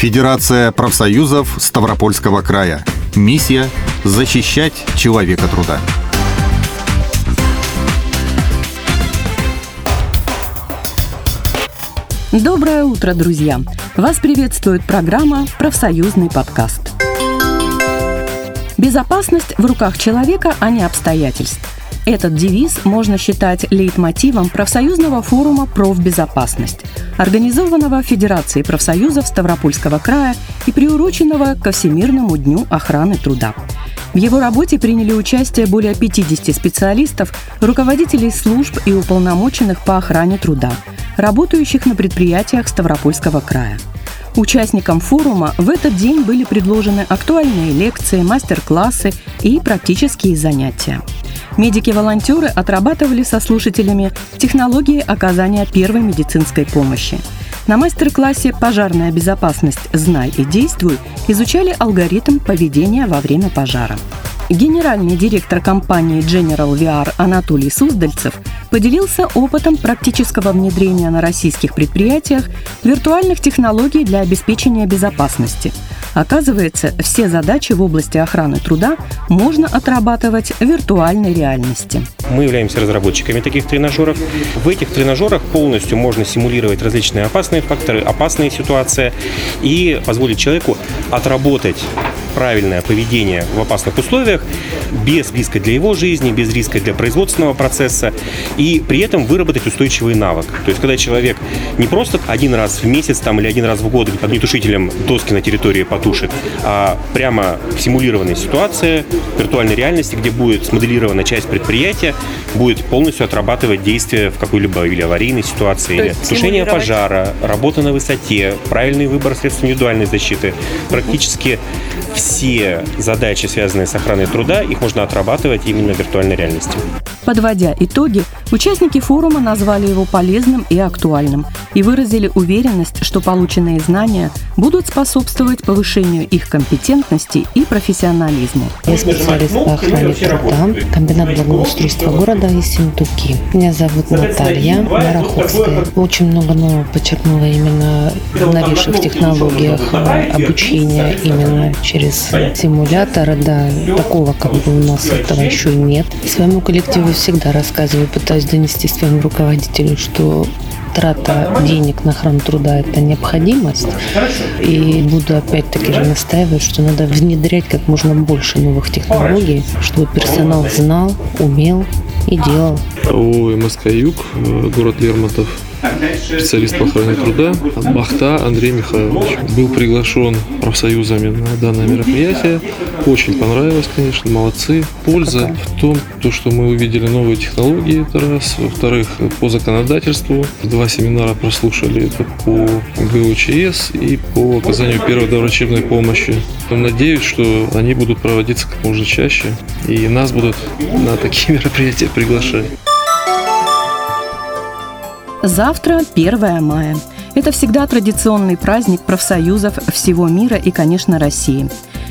Федерация профсоюзов Ставропольского края. Миссия – защищать человека труда. Доброе утро, друзья! Вас приветствует программа «Профсоюзный подкаст». Безопасность в руках человека, а не обстоятельств. Этот девиз можно считать лейтмотивом профсоюзного форума «Профбезопасность», организованного Федерацией профсоюзов Ставропольского края и приуроченного ко Всемирному дню охраны труда. В его работе приняли участие более 50 специалистов, руководителей служб и уполномоченных по охране труда, работающих на предприятиях Ставропольского края. Участникам форума в этот день были предложены актуальные лекции, мастер-классы и практические занятия. Медики-волонтеры отрабатывали со слушателями технологии оказания первой медицинской помощи. На мастер-классе «Пожарная безопасность. Знай и действуй» изучали алгоритм поведения во время пожара. Генеральный директор компании General VR Анатолий Суздальцев поделился опытом практического внедрения на российских предприятиях виртуальных технологий для обеспечения безопасности. Оказывается, все задачи в области охраны труда можно отрабатывать в виртуальной реальности. Мы являемся разработчиками таких тренажеров. В этих тренажерах полностью можно симулировать различные опасные факторы, опасные ситуации и позволить человеку отработать правильное поведение в опасных условиях без риска для его жизни, без риска для производственного процесса и при этом выработать устойчивый навык. То есть, когда человек не просто один раз в месяц там, или один раз в год огнетушителем доски на территории потушит, а прямо в симулированной ситуации, виртуальной реальности, где будет смоделирована часть предприятия, будет полностью отрабатывать действия в какой-либо или аварийной ситуации, То или тушение пожара, работа на высоте, правильный выбор средств индивидуальной защиты. Практически все задачи, связанные с охраной труда, их можно отрабатывать именно в виртуальной реальности. Подводя итоги, участники форума назвали его полезным и актуальным и выразили уверенность, что полученные знания будут способствовать повышению их компетентности и профессионализму. Я специалист по охране труда, комбинат благоустройства города Ессентуки. Меня зовут Наталья Мараховская. Очень много нового подчеркнула именно в новейших технологиях обучения именно через симуляторы. Да, такого как бы у нас этого еще нет. Своему коллективу всегда рассказываю, пытаюсь донести своему руководителю, что трата денег на охрану труда – это необходимость. И буду опять-таки же настаивать, что надо внедрять как можно больше новых технологий, чтобы персонал знал, умел и делал. ООО МСК «Юг», э, город Лермонтов, специалист по охране труда Бахта Андрей Михайлович. Был приглашен профсоюзами на данное мероприятие. Очень понравилось, конечно, молодцы. Польза в том, то, что мы увидели новые технологии, это раз. Во-вторых, по законодательству. Два семинара прослушали это по ГУЧС и по оказанию первой доврачебной помощи. Надеюсь, что они будут проводиться как можно чаще и нас будут на такие мероприятия приглашать. Завтра 1 мая. Это всегда традиционный праздник профсоюзов всего мира и, конечно, России.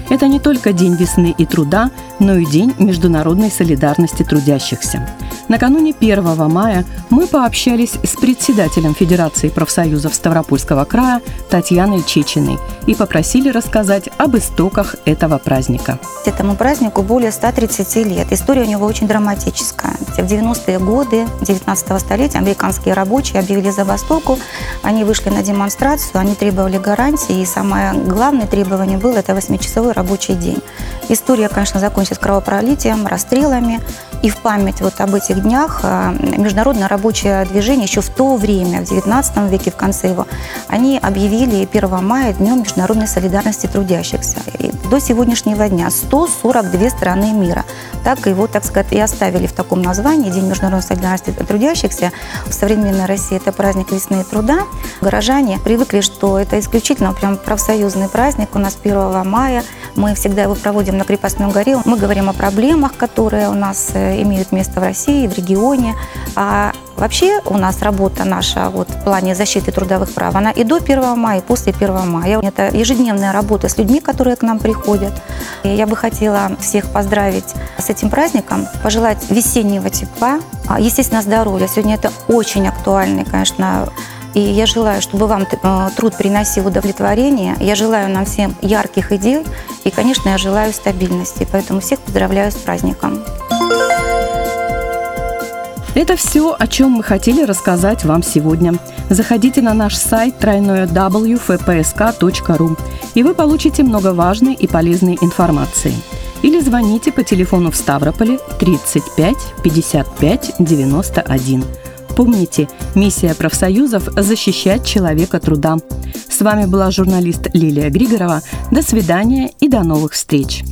Это не только День весны и труда, но и День международной солидарности трудящихся. Накануне 1 мая мы пообщались с председателем Федерации профсоюзов Ставропольского края Татьяной Чечиной и попросили рассказать об истоках этого праздника. Этому празднику более 130 лет. История у него очень драматическая. В 90-е годы 19 столетия американские рабочие объявили забастовку. Они вышли на демонстрацию, они требовали гарантии, и самое главное требование было – это 8-часовой рабочий день. История, конечно, закончилась кровопролитием, расстрелами. И в память вот об этих днях а, международное рабочее движение еще в то время, в 19 веке, в конце его, они объявили 1 мая Днем международной солидарности трудящихся. И до сегодняшнего дня 142 страны мира так его, так сказать, и оставили в таком названии День международной солидарности трудящихся. В современной России это праздник весны и труда. Горожане привыкли, что это исключительно прям профсоюзный праздник. У нас 1 мая мы всегда его проводим на Крепостной горе. Мы говорим о проблемах, которые у нас э, имеют место в России, в регионе. А вообще у нас работа наша вот, в плане защиты трудовых прав, она и до 1 мая, и после 1 мая. Это ежедневная работа с людьми, которые к нам приходят. И я бы хотела всех поздравить с этим праздником, пожелать весеннего тепла, а, естественно, здоровья. Сегодня это очень актуальный, конечно, И я желаю, чтобы вам э, труд приносил удовлетворение. Я желаю нам всем ярких идей. И, конечно, я желаю стабильности. Поэтому всех поздравляю с праздником. Это все, о чем мы хотели рассказать вам сегодня. Заходите на наш сайт тройное www.fpsk.ru и вы получите много важной и полезной информации. Или звоните по телефону в Ставрополе 35 55 91. Помните, миссия профсоюзов – защищать человека труда. С вами была журналист Лилия Григорова. До свидания и до новых встреч.